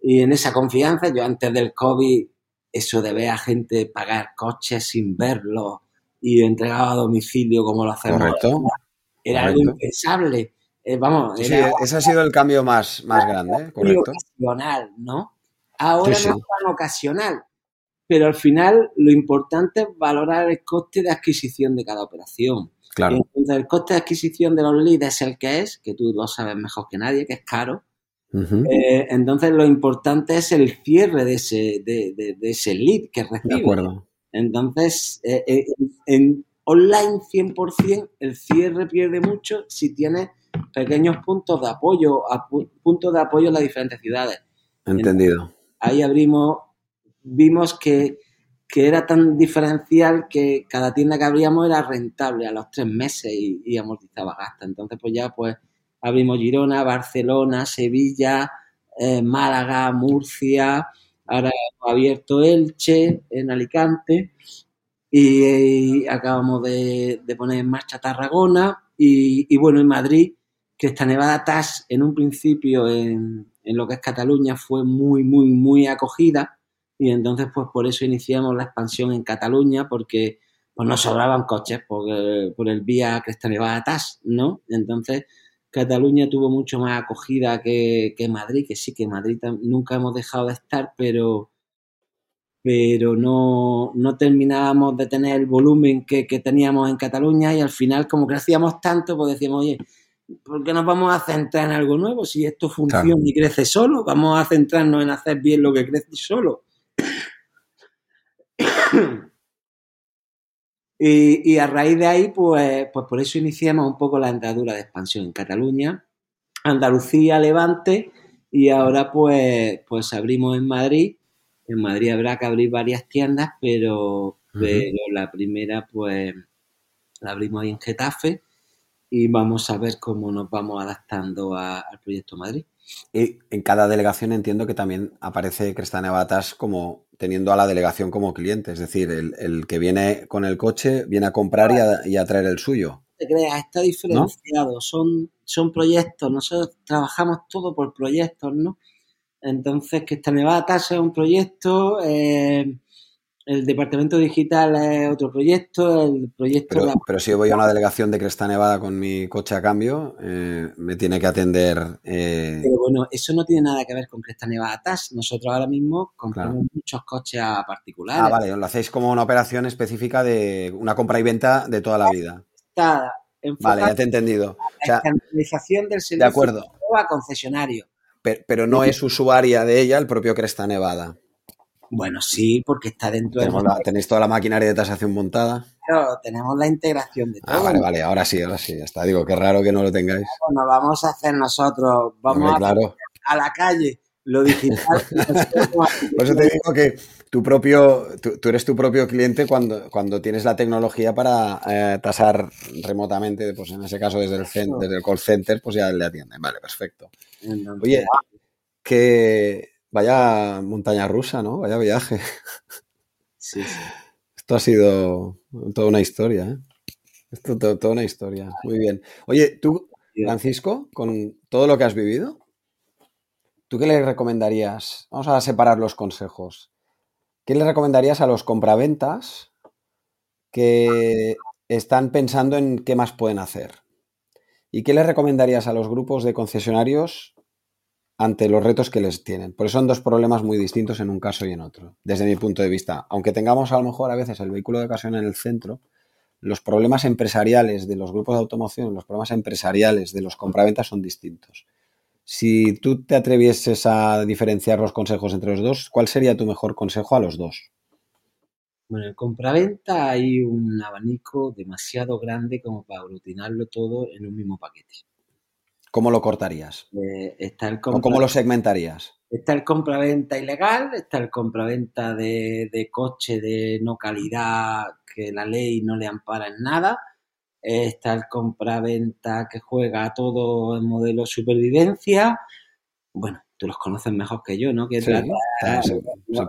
y en esa confianza. Yo antes del COVID, eso de ver a gente pagar coches sin verlo y entregar a domicilio como lo hacemos. Correcto. Era algo impensable. Eh, vamos, ese ha sido el cambio más, más grande, correcto. ¿no? Ahora no es tan ocasional, pero al final lo importante es valorar el coste de adquisición de cada operación. Claro. Entonces, el coste de adquisición de los leads es el que es, que tú lo sabes mejor que nadie, que es caro. Eh, entonces, lo importante es el cierre de ese, de, ese lead que recibe. De acuerdo. Entonces, eh, eh, en online 100%, el cierre pierde mucho si tienes pequeños puntos de apoyo, puntos de apoyo en las diferentes ciudades. Entendido. ahí abrimos, vimos que, era tan diferencial que cada tienda que abríamos era rentable a los tres meses y, amortizaba gastos. Entonces, pues ya pues abrimos Girona, Barcelona, Sevilla, eh, Málaga, Murcia, ahora hemos abierto Elche en Alicante y, acabamos de, poner en marcha Tarragona y, bueno, en Madrid, que esta Nevada TAS en un principio en, lo que es Cataluña fue muy, muy, muy acogida y entonces pues por eso iniciamos la expansión en Cataluña porque pues nos sobraban coches por, por el vía Cresta Nevada TAS, ¿no? Entonces Cataluña tuvo mucho más acogida que, que Madrid, que sí que Madrid nunca hemos dejado de estar, pero pero no, no terminábamos de tener el volumen que, teníamos en Cataluña y al final, como crecíamos tanto, pues decíamos, oye, ¿por qué nos vamos a centrar en algo nuevo? Si esto funciona y crece solo, vamos a centrarnos en hacer bien lo que crece solo. y, a raíz de ahí, pues, pues por eso iniciamos un poco la andadura de expansión en Cataluña, Andalucía, Levante, y ahora pues, pues abrimos en Madrid. En Madrid habrá que abrir varias tiendas, pero, pero la primera, pues, la abrimos ahí en Getafe y vamos a ver cómo nos vamos adaptando al proyecto Madrid. Y en cada delegación entiendo que también aparece Cresta Nevatas como teniendo a la delegación como cliente, es decir, el, que viene con el coche viene a comprar y a, traer el suyo. te creas, está diferenciado, son, son proyectos, nosotros trabajamos todo por proyectos, ¿no? Entonces, que esta Nevada Tasa es un proyecto, eh, el departamento digital es otro proyecto, el proyecto... Pero, si yo voy a una delegación de Cresta Nevada con mi coche a cambio, eh, me tiene que atender... Eh, pero bueno, eso no tiene nada que ver con Cresta Nevada TAS. Nosotros ahora mismo compramos muchos coches a particulares. Ah, vale, lo hacéis como una operación específica de una compra y venta de toda la vida. Está vale, ya te he entendido. la estandarización del servicio de acuerdo. a concesionario pero, no es usuaria de ella el propio Cresta Nevada. Bueno, sí, porque está dentro de... La, ¿Tenéis toda la maquinaria de tasación montada? Claro, tenemos la integración de ah, todo. Ah, vale, vale, ahora sí, ahora sí, ya está. Digo, qué raro que no lo tengáis. Bueno, vamos a hacer nosotros, vamos a, a la calle lo digital. Por eso te digo que tu propio, tú, eres tu propio cliente cuando, cuando tienes la tecnología para eh, tasar remotamente, pues en ese caso desde el, desde el call center, pues ya le atienden. Vale, perfecto. Oye, que vaya montaña rusa, ¿no? Vaya viaje. Sí, sí. Esto ha sido toda una historia, ¿eh? Esto toda una historia. Muy bien. Oye, tú, Francisco, con todo lo que has vivido, ¿tú qué le recomendarías? Vamos a separar los consejos. ¿Qué le recomendarías a los compraventas que están pensando en qué más pueden hacer? ¿Y qué le recomendarías a los grupos de concesionarios ante los retos que les tienen? Porque son dos problemas muy distintos en un caso y en otro, desde mi punto de vista. Aunque tengamos a lo mejor a veces el vehículo de ocasión en el centro, los problemas empresariales de los grupos de automoción, los problemas empresariales de los compraventas son distintos. Si tú te atrevieses a diferenciar los consejos entre los dos, ¿cuál sería tu mejor consejo a los dos? Bueno, en compraventa hay un abanico demasiado grande como para aglutinarlo todo en un mismo paquete. ¿Cómo lo cortarías? Eh, está el ¿O cómo lo segmentarías? Está el compraventa ilegal, está el compraventa de, de coche de no calidad que la ley no le ampara en nada, está el compraventa que juega todo en modelo supervivencia. Bueno, tú los conoces mejor que yo, ¿no? Que se,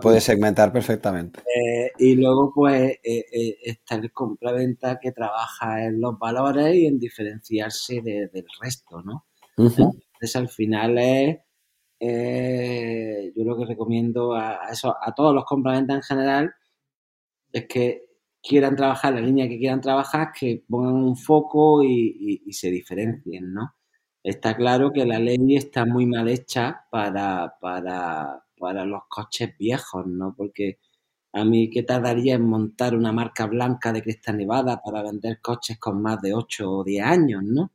puede segmentar perfectamente. Eh, y luego, pues, eh, eh, está el compraventa que trabaja en los valores y en diferenciarse del resto, ¿no? Entonces, al final es, yo lo que recomiendo a, eso, a todos los compraventas en general es que quieran trabajar la línea que quieran trabajar, que pongan un foco y se diferencien, ¿no? Está claro que la ley está muy mal hecha para, para, los coches viejos, ¿no? Porque a mí, ¿qué tardaría en montar una marca blanca de Cresta Nevada para vender coches con más de 8 o 10 años, ¿no?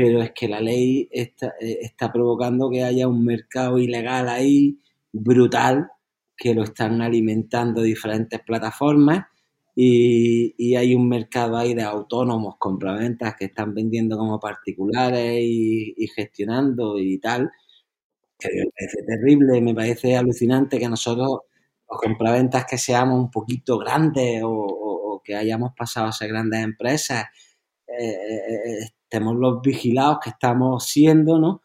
Pero es que la ley está, eh, está provocando que haya un mercado ilegal ahí brutal que lo están alimentando diferentes plataformas y, hay un mercado ahí de autónomos compraventas que están vendiendo como particulares y, gestionando y tal, que me parece terrible, me parece alucinante que nosotros, los compraventas que seamos un poquito grandes o, que hayamos pasado a ser grandes empresas, eh, eh, estemos los vigilados que estamos siendo, ¿no?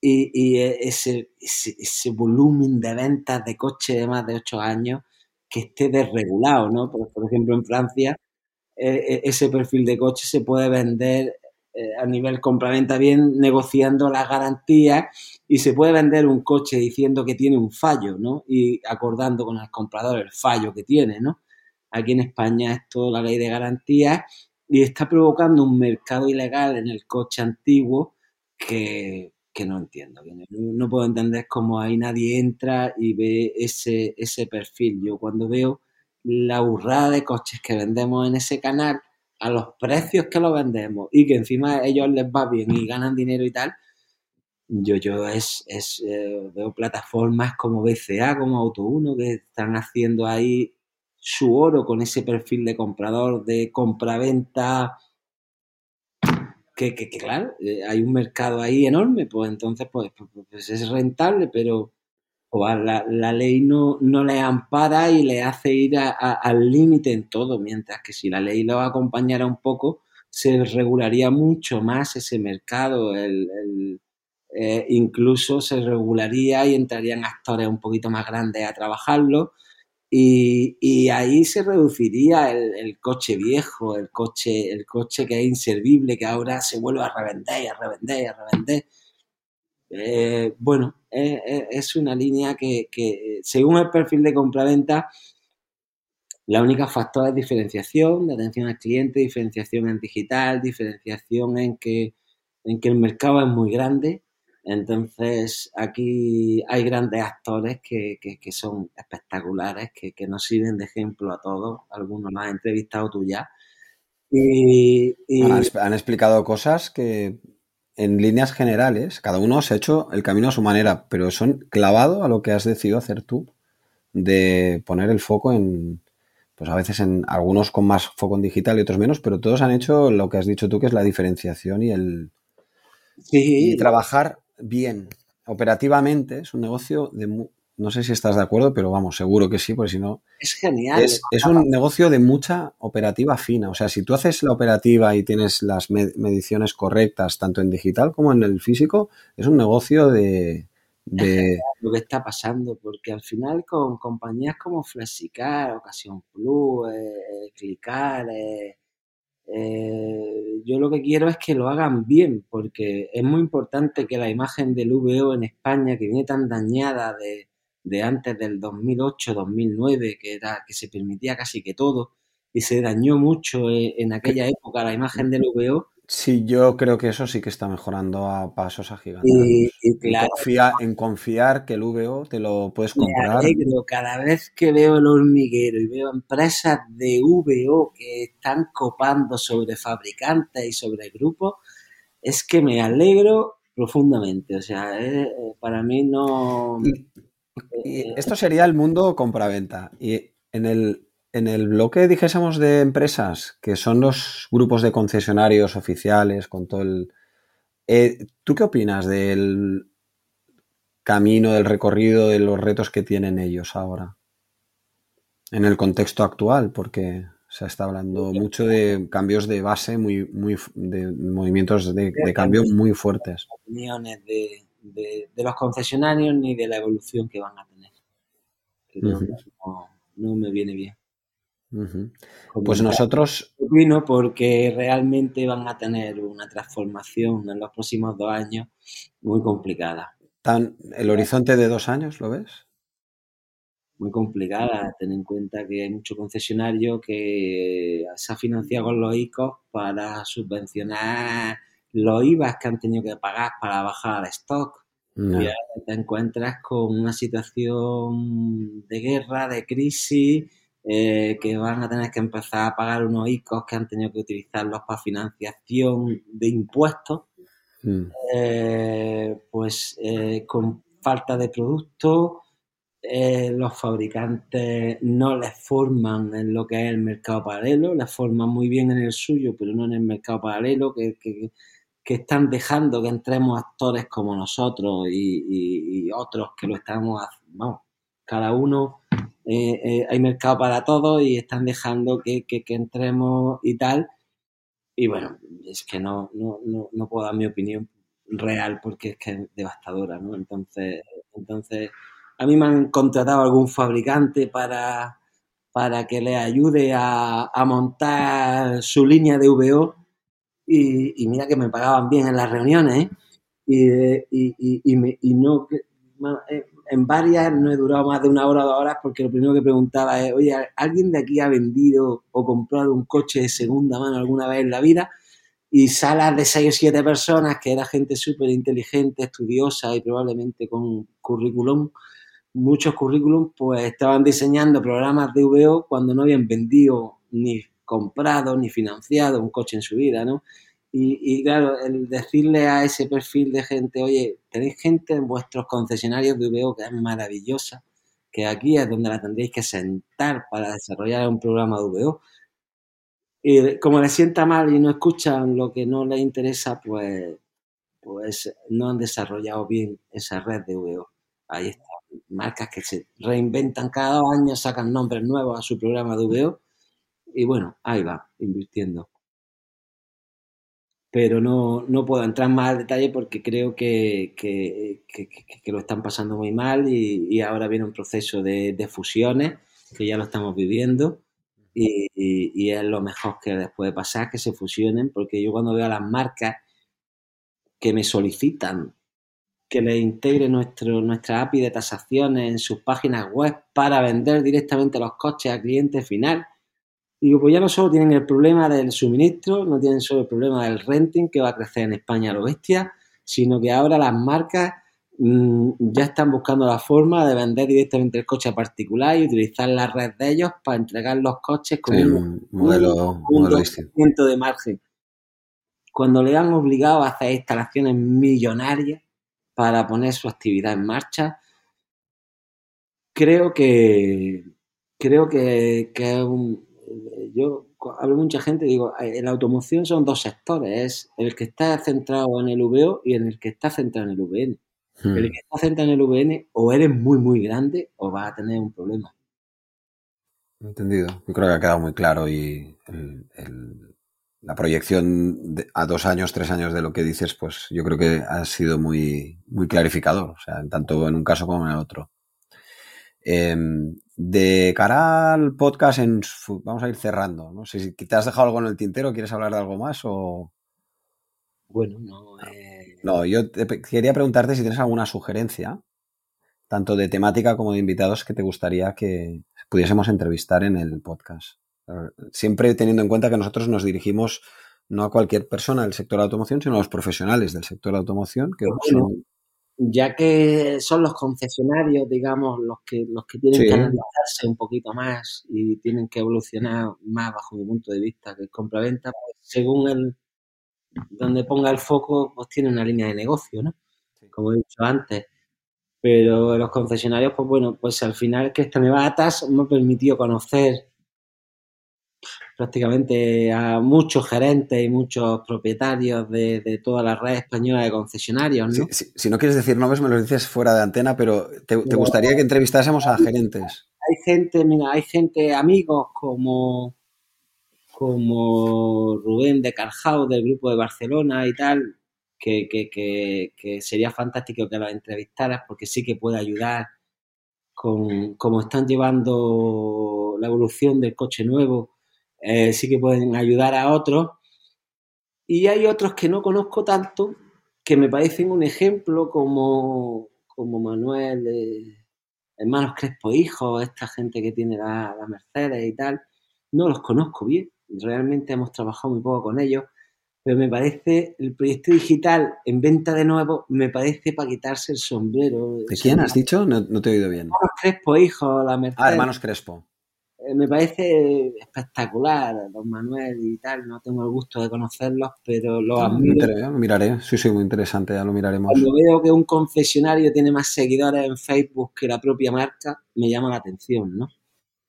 Y, ese, ese, volumen de ventas de coches de más de 8 años que esté desregulado, ¿no? Por, ejemplo, en Francia, eh, eh, ese perfil de coche se puede vender eh, a nivel compraventa bien negociando las garantías y se puede vender un coche diciendo que tiene un fallo, ¿no? Y acordando con el comprador el fallo que tiene, ¿no? Aquí en España es toda la ley de garantías y está provocando un mercado ilegal en el coche antiguo que, que no entiendo. No, puedo entender cómo ahí nadie entra y ve ese, ese perfil. Yo cuando veo la burrada de coches que vendemos en ese canal, a los precios que lo vendemos y que encima a ellos les va bien y ganan dinero y tal, yo, yo es, es eh, veo plataformas como BCA, como Auto1, que están haciendo ahí su oro con ese perfil de comprador, de compraventa que, que, claro, eh, hay un mercado ahí enorme, pues entonces pues, pues, pues, pues es rentable, pero la, la, ley no, no le ampara y le hace ir al límite en todo, mientras que si la ley lo acompañara un poco, se regularía mucho más ese mercado, el, eh, incluso se regularía y entrarían actores un poquito más grandes a trabajarlo y, ahí se reduciría el, coche viejo, el coche, el coche que es inservible, que ahora se vuelve a revender y a revender y a revender. Eh, bueno, es una línea que, según el perfil de compraventa, la única factor es diferenciación, de atención al cliente, diferenciación en digital, diferenciación en que, en que el mercado es muy grande entonces, aquí hay grandes actores que, que, son espectaculares, que, que, nos sirven de ejemplo a todos. Algunos los has entrevistado tú ya. Y, Han, explicado cosas que, en líneas generales, cada uno se ha hecho el camino a su manera, pero son clavado a lo que has decidido hacer tú, de poner el foco en, pues a veces en algunos con más foco en digital y otros menos, pero todos han hecho lo que has dicho tú, que es la diferenciación y el y trabajar bien operativamente, es un negocio de... No sé si estás de acuerdo, pero vamos, seguro que sí, porque si no... Es genial. Es, un negocio de mucha operativa fina. O sea, si tú haces la operativa y tienes las mediciones correctas, tanto en digital como en el físico, es un negocio de... de... Lo que está pasando, porque al final con compañías como Flexicar, Ocasión Plus, eh, Clicar, eh, eh, yo lo que quiero es que lo hagan bien, porque es muy importante que la imagen del VO en España, que viene tan dañada de, de antes del 2008-2009, que, era, que se permitía casi que todo, y se dañó mucho eh, en aquella época la imagen del VO, Sí, yo creo que eso sí que está mejorando a pasos agigantados. Y, en confiar que el VO te lo puedes comprar. Me alegro cada vez que veo el hormiguero y veo empresas de VO que están copando sobre fabricantes y sobre grupos, es que me alegro profundamente. O sea, eh, eh, para mí no... Eh, esto sería el mundo compraventa. Y en el, en el bloque dijésemos de empresas, que son los grupos de concesionarios oficiales con todo el... Eh, ¿Tú qué opinas del camino, del recorrido, de los retos que tienen ellos ahora? En el contexto actual, porque se está hablando mucho de cambios de base, muy, muy, de movimientos de, cambio muy fuertes. Opiniones de, de, los concesionarios ni de la evolución que van a tener. no me viene bien. Pues nosotros... Opino porque realmente van a tener una transformación en los próximos dos años muy complicada. ¿Tan, ¿El horizonte de dos años lo ves? Muy complicada. Ten en cuenta que hay mucho concesionario que se ha financiado con los ICOs para subvencionar los IVAs que han tenido que pagar para bajar el stock. Y ahora te encuentras con una situación de guerra, de crisis, eh, que van a tener que empezar a pagar unos ICOs que han tenido que utilizarlos para financiación de impuestos, mm. eh, pues eh, con falta de producto, los fabricantes no les forman en lo que es el mercado paralelo, les forman muy bien en el suyo, pero no en el mercado paralelo, que, están dejando que entremos actores como nosotros y, otros que lo estamos, vamos, cada uno, eh, eh, hay mercado para todos y están dejando que, entremos y tal. Y bueno, es que no, no, no, no puedo dar mi opinión real porque es que es devastadora, ¿no? Entonces, entonces a mí me han contratado algún fabricante para, para que le ayude a, montar su línea de VO y, mira que me pagaban bien en las reuniones ¿eh? y, no eh, en varias no he durado más de una hora o dos horas porque lo primero que preguntaba es, oye, ¿alguien de aquí ha vendido o comprado un coche de segunda mano alguna vez en la vida? Y salas de seis o siete personas, que era gente súper inteligente, estudiosa y probablemente con currículum, muchos currículums pues estaban diseñando programas de VO cuando no habían vendido ni comprado ni financiado un coche en su vida, ¿no? Y, claro, el decirle a ese perfil de gente, oye, tenéis gente en vuestros concesionarios de VO que es maravillosa, que aquí es donde la tendréis que sentar para desarrollar un programa de VO. Y como les sienta mal y no escuchan lo que no les interesa, pues, pues no han desarrollado bien esa red de VO. Ahí está marcas que se reinventan cada año, sacan nombres nuevos a su programa de VO y bueno, ahí va, invirtiendo. Pero no, no puedo entrar más al detalle porque creo que, que, lo están pasando muy mal y, ahora viene un proceso de, fusiones que ya lo estamos viviendo y, y, es lo mejor que les puede pasar que se fusionen porque yo cuando veo a las marcas que me solicitan que le integre nuestro, nuestra API de tasaciones en sus páginas web para vender directamente los coches al cliente final. Digo, pues ya no solo tienen el problema del suministro, no tienen solo el problema del renting, que va a crecer en España a lo bestia, sino que ahora las marcas mm, ya están buscando la forma de vender directamente el coche a particular y utilizar la red de ellos para entregar los coches con un, modelo, de margen. Cuando le han obligado a hacer instalaciones millonarias, para poner su actividad en marcha. Creo que creo que, yo hablo mucha gente, digo, en la automoción son dos sectores, es el que está centrado en el VO y en el que está centrado en el VN. Hmm. El que está centrado en el VN o eres muy muy grande o vas a tener un problema. Entendido. Yo creo que ha quedado muy claro y el, la proyección a dos años, tres años de lo que dices, pues yo creo que ha sido muy, muy clarificador, o sea, tanto en un caso como en el otro. Em, de cara al podcast, en, vamos a ir cerrando. No sé si te has dejado algo en el tintero, ¿quieres hablar de algo más o...? Bueno, no... Eh... No, yo quería preguntarte si tienes alguna sugerencia, tanto de temática como de invitados que te gustaría que pudiésemos entrevistar en el podcast. Siempre teniendo en cuenta que nosotros nos dirigimos no a cualquier persona del sector de automoción, sino a los profesionales del sector de automoción, que ya que son los concesionarios, digamos, los que los que tienen que analizarse un poquito más y tienen que evolucionar más bajo mi punto de vista que el compraventa, pues según el donde ponga el foco, pues tiene una línea de negocio, ¿no? Como he dicho antes. Pero los concesionarios, pues bueno, pues al final que esta nueva ATAS me ha permitido conocer prácticamente a muchos gerentes y muchos propietarios de, toda la red española de concesionarios. ¿no? Si, no quieres decir nombres, me lo dices fuera de antena, pero ¿te, gustaría que entrevistásemos a gerentes? Hay gente, mira, hay gente, amigos como, como Rubén de Carjao del grupo de Barcelona y tal, que, que, sería fantástico que los entrevistaras porque sí que puede ayudar con cómo están llevando la evolución del coche nuevo eh, sí que pueden ayudar a otros. Y hay otros que no conozco tanto, que me parecen un ejemplo como, como Manuel, de hermanos Crespo Hijo, esta gente que tiene la, Mercedes y tal. No los conozco bien, realmente hemos trabajado muy poco con ellos, pero me parece el proyecto digital en venta de nuevo, me parece para quitarse el sombrero. ¿De quién has dicho? No, te he oído bien. Hermanos Crespo Hijo, la Mercedes. Ah, hermanos Crespo eh, me parece espectacular, don Manuel y tal. No tengo el gusto de conocerlos, pero lo Ah, admiro. lo miraré, sí, sí, muy interesante, ya lo miraremos. Cuando veo que un concesionario tiene más seguidores en Facebook que la propia marca, me llama la atención, ¿no?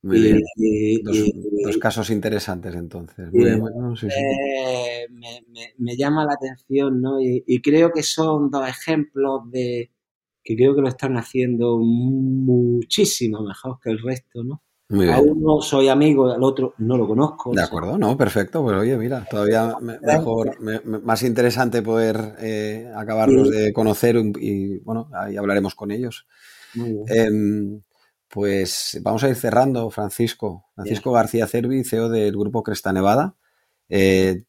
Muy bien. y- Dos, casos interesantes entonces. Muy bien, bueno, sí, sí. eh, me, me- me llama la atención, ¿no? Y, y creo que son dos ejemplos de que creo que lo están haciendo muchísimo mejor que el resto, ¿no? Muy A bien. uno soy amigo, al otro no lo conozco. De sea, acuerdo, no, perfecto. Pues oye, mira, todavía me- mejor, me- me- más interesante poder eh, acabarlos Sí. de conocer y, y, bueno, ahí hablaremos con ellos. muy bien. Em, pues vamos a ir cerrando, Francisco. Francisco García Cervi, CEO del grupo Cresta Nevada. Eh,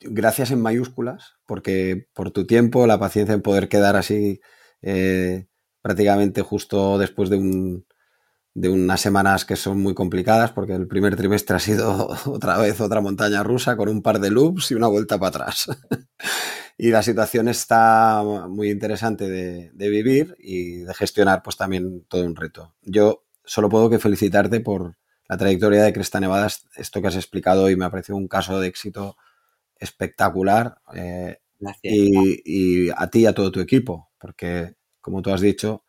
gracias en mayúsculas, porque por tu tiempo, la paciencia en poder quedar así eh, prácticamente justo después de un de unas semanas que son muy complicadas porque el primer trimestre ha sido otra vez otra montaña rusa con un par de loops y una vuelta para atrás. y la situación está muy interesante de, de, vivir y de gestionar pues también todo un reto. Yo solo puedo que felicitarte por la trayectoria de Cresta Nevada, esto que has explicado y me ha parecido un caso de éxito espectacular. Eh, y, y a ti y a todo tu equipo, porque como tú has dicho,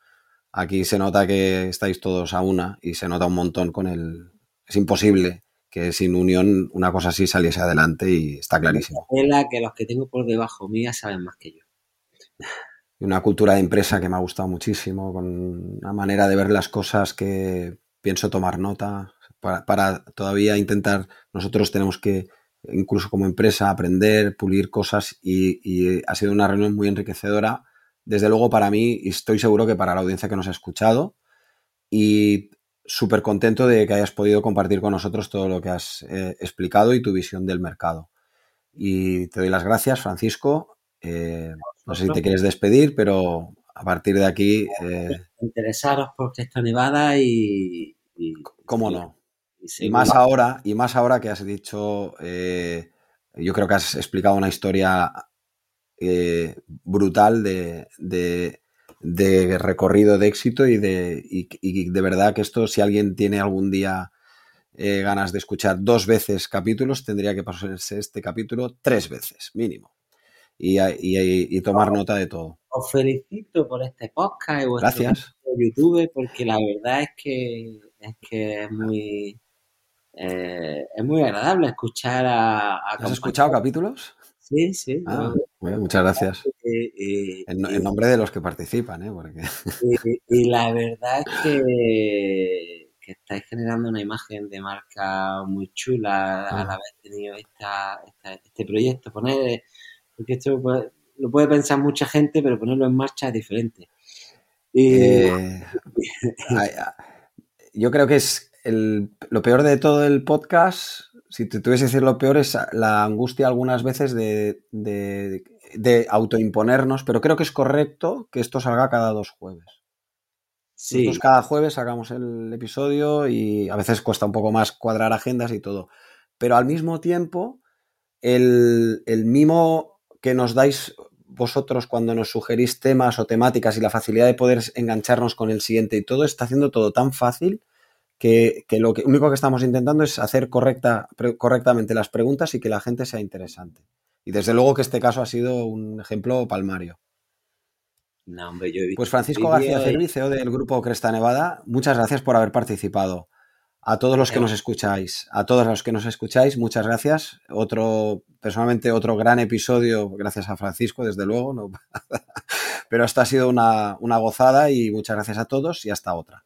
Aquí se nota que estáis todos a una y se nota un montón con el... Es imposible que sin unión una cosa así saliese adelante y está clarísimo. La que los que tengo por debajo mía saben más que yo. Y una cultura de empresa que me ha gustado muchísimo, con una manera de ver las cosas que pienso tomar nota para, para todavía intentar, nosotros tenemos que incluso como empresa aprender, pulir cosas y, y ha sido una reunión muy enriquecedora desde luego para mí y estoy seguro que para la audiencia que nos ha escuchado y súper contento de que hayas podido compartir con nosotros todo lo que has eh, explicado y tu visión del mercado. Y te doy las gracias, Francisco. Eh, no sé si te quieres despedir, pero a partir de aquí... Eh, Interesaros por Cresta Nevada y... y ¿Cómo no? Y, y más ahora, y más ahora que has dicho, eh, yo creo que has explicado una historia eh, brutal de, de, de, recorrido de éxito y de, y, y de, verdad que esto, si alguien tiene algún día eh, ganas de escuchar dos veces capítulos, tendría que pasarse este capítulo tres veces, mínimo. Y, y tomar nota de todo. Os felicito por este podcast y vuestro Gracias. YouTube, porque la verdad es que es, que es muy... Eh, es muy agradable escuchar a... a ¿Has escuchado capítulos? Sí, sí. Ah, bueno, muchas gracias. Y, en, nombre de los que participan, ¿eh? Porque... Y, la verdad es que, que, estáis generando una imagen de marca muy chula al haber tenido esta, esta, este proyecto. Poner, porque esto puede, lo puede pensar mucha gente, pero ponerlo en marcha es diferente. Y... Eh, yo creo que es el, lo peor de todo el podcast si te tuviese que decir lo peor, es la angustia algunas veces de, de, de, autoimponernos, pero creo que es correcto que esto salga cada dos jueves. Sí. Nosotros cada jueves sacamos el episodio y a veces cuesta un poco más cuadrar agendas y todo. Pero al mismo tiempo, el, el mimo que nos dais vosotros cuando nos sugerís temas o temáticas y la facilidad de poder engancharnos con el siguiente y todo está haciendo todo tan fácil que, que, lo que, único que estamos intentando es hacer correcta, correctamente las preguntas y que la gente sea interesante. Y desde luego que este caso ha sido un ejemplo palmario. No, hombre, yo he visto pues Francisco García Cervi, CEO del grupo Cresta Nevada, muchas gracias por haber participado. A todos los que nos escucháis, a todos los que nos escucháis, muchas gracias. Otro, personalmente, otro gran episodio, gracias a Francisco, desde luego. No. Pero esta ha sido una, una gozada y muchas gracias a todos y hasta otra.